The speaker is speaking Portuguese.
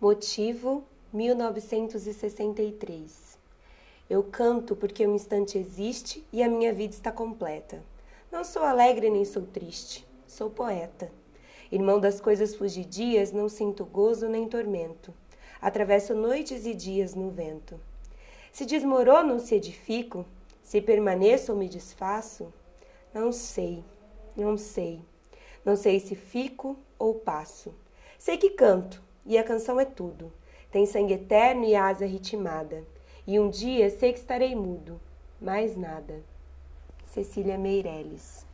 Motivo 1963. Eu canto porque o instante existe e a minha vida está completa. Não sou alegre nem sou triste, sou poeta. Irmão das coisas fugidias, não sinto gozo nem tormento. Atravesso noites e dias no vento. Se desmorono se edifico, se permaneço ou me desfaço, não sei, não sei. Não sei se fico ou passo. Sei que canto, e a canção é tudo. Tem sangue eterno e asa ritmada. E um dia sei que estarei mudo, mais nada. Cecília Meirelles